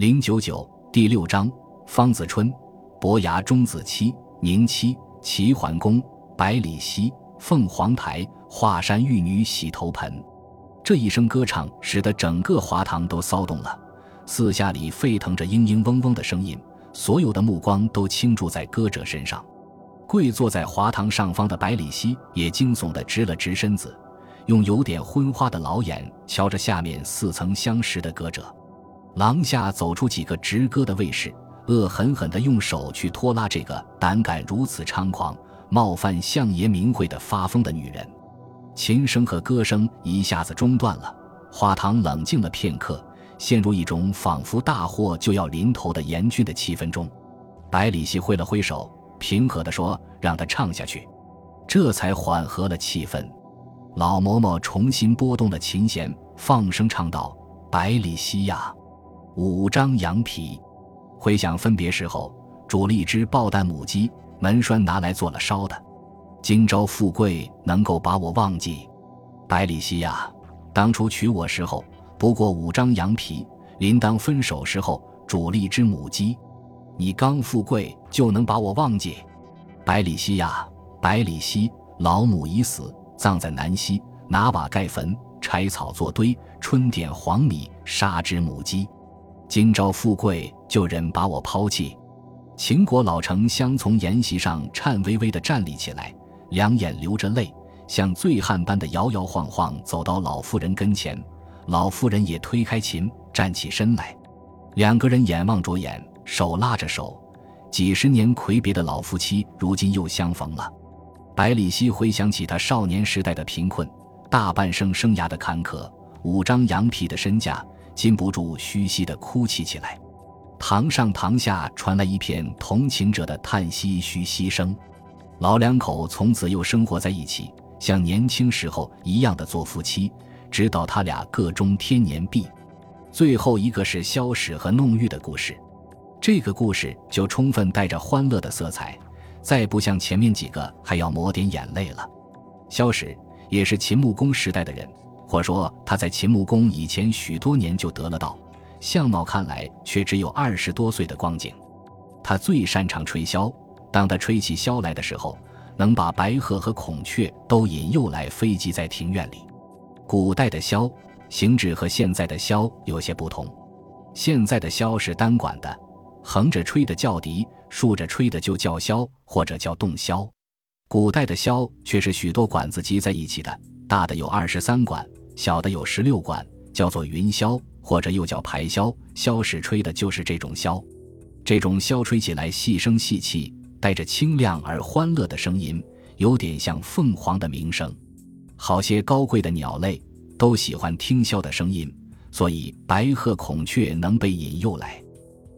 零九九第六章：方子春、伯牙钟子期、宁戚、齐桓公、百里奚、凤凰台、华山玉女洗头盆。这一声歌唱，使得整个华堂都骚动了，四下里沸腾着嘤嘤嗡嗡的声音，所有的目光都倾注在歌者身上。跪坐在华堂上方的百里奚也惊悚地直了直身子，用有点昏花的老眼瞧着下面似曾相识的歌者。廊下走出几个直歌的卫士，恶狠狠地用手去拖拉这个胆敢如此猖狂、冒犯相爷名讳的发疯的女人。琴声和歌声一下子中断了，花堂冷静了片刻，陷入一种仿佛大祸就要临头的严峻的气氛中。百里奚挥了挥手。平和地说：“让他唱下去。”这才缓和了气氛。老嬷嬷重新拨动了琴弦，放声唱道：“百里奚呀，五张羊皮。”回想分别时候，煮了一只爆蛋母鸡，门栓拿来做了烧的。今朝富贵，能够把我忘记？百里奚呀，当初娶我时候不过五张羊皮，临当分手时候煮了一只母鸡。你刚富贵就能把我忘记，百里奚呀，百里奚，老母已死，葬在南溪，拿瓦盖坟，柴草做堆，春点黄米，杀只母鸡。今朝富贵就忍把我抛弃。秦国老丞相从筵席上颤巍巍地站立起来，两眼流着泪，像醉汉般的摇摇晃晃走到老妇人跟前。老妇人也推开琴，站起身来，两个人眼望着眼。手拉着手，几十年魁别的老夫妻如今又相逢了。百里奚回想起他少年时代的贫困，大半生生涯的坎坷，五张羊皮的身价，禁不住嘘唏的哭泣起来。堂上堂下传来一片同情者的叹息嘘唏声。老两口从此又生活在一起，像年轻时候一样的做夫妻，直到他俩各终天年毕。最后一个是萧史和弄玉的故事。这个故事就充分带着欢乐的色彩，再不像前面几个还要抹点眼泪了。萧史也是秦穆公时代的人，或说他在秦穆公以前许多年就得了道，相貌看来却只有二十多岁的光景。他最擅长吹箫，当他吹起箫来的时候，能把白鹤和孔雀都引诱来飞集在庭院里。古代的箫形制和现在的箫有些不同，现在的箫是单管的。横着吹的叫笛，竖着吹的就叫箫或者叫洞箫。古代的箫却是许多管子集在一起的，大的有二十三管，小的有十六管，叫做云箫或者又叫排箫。箫使吹的就是这种箫。这种箫吹起来细声细气，带着清亮而欢乐的声音，有点像凤凰的鸣声。好些高贵的鸟类都喜欢听箫的声音，所以白鹤、孔雀能被引诱来。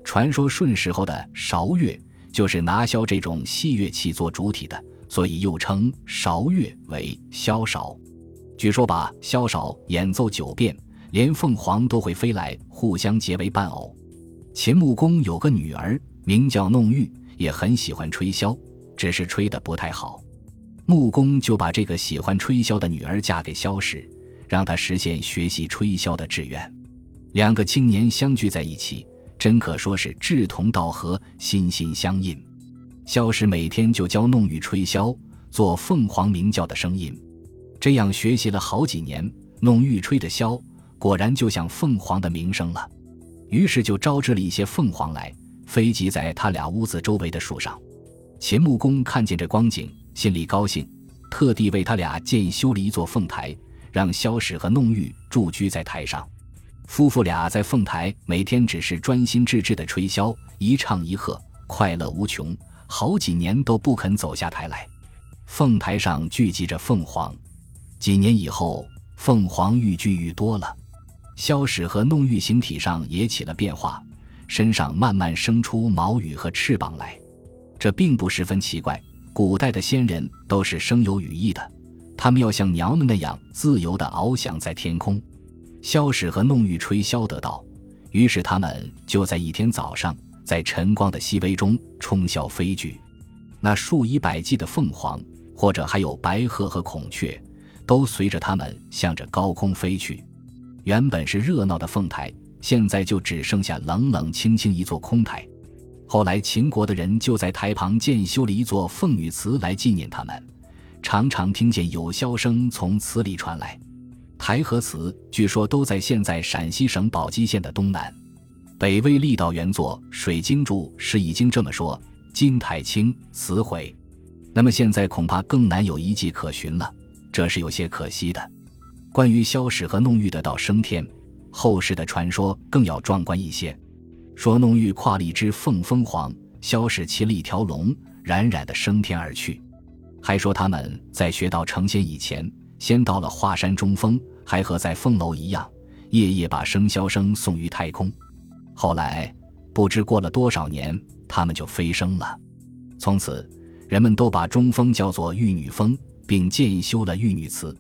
传说舜时候的韶乐就是拿箫这种细乐器做主体的，所以又称韶乐为箫韶。据说把萧韶演奏九遍，连凤凰都会飞来，互相结为伴偶。秦穆公有个女儿名叫弄玉，也很喜欢吹箫，只是吹得不太好。穆公就把这个喜欢吹箫的女儿嫁给萧史，让他实现学习吹箫的志愿。两个青年相聚在一起。真可说是志同道合，心心相印。萧史每天就教弄玉吹箫，做凤凰鸣叫的声音。这样学习了好几年，弄玉吹的箫果然就像凤凰的鸣声了。于是就招致了一些凤凰来，飞集在他俩屋子周围的树上。秦穆公看见这光景，心里高兴，特地为他俩建修了一座凤台，让萧史和弄玉驻居在台上。夫妇俩在凤台每天只是专心致志地吹箫，一唱一和，快乐无穷，好几年都不肯走下台来。凤台上聚集着凤凰，几年以后，凤凰愈聚愈多了。萧史和弄玉形体上也起了变化，身上慢慢生出毛羽和翅膀来。这并不十分奇怪，古代的仙人都是生有羽翼的，他们要像鸟们那样自由地翱翔在天空。萧史和弄玉吹箫得道，于是他们就在一天早上，在晨光的熹微中冲霄飞去。那数以百计的凤凰，或者还有白鹤和孔雀，都随着他们向着高空飞去。原本是热闹的凤台，现在就只剩下冷冷清清一座空台。后来秦国的人就在台旁建修了一座凤女祠来纪念他们，常常听见有箫声从祠里传来。台和祠据说都在现在陕西省宝鸡县的东南。北魏郦道元作《水经注》时已经这么说：“金台清，祠毁。”那么现在恐怕更难有遗迹可寻了，这是有些可惜的。关于萧史和弄玉的到升天，后世的传说更要壮观一些。说弄玉跨了一只凤凤凰，萧史骑了一条龙，冉冉的升天而去。还说他们在学到成仙以前，先到了华山中峰，还和在凤楼一样，夜夜把笙箫声送于太空。后来不知过了多少年，他们就飞升了。从此，人们都把中峰叫做玉女峰，并建修了玉女祠。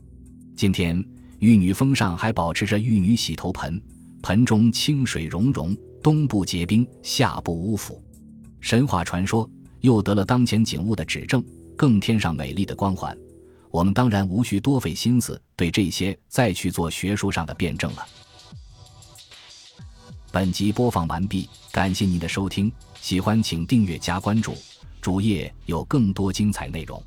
今天，玉女峰上还保持着玉女洗头盆，盆中清水溶溶，冬不结冰，夏不污腐。神话传说又得了当前景物的指证，更添上美丽的光环。我们当然无需多费心思对这些再去做学术上的辩证了。本集播放完毕，感谢您的收听，喜欢请订阅加关注，主页有更多精彩内容。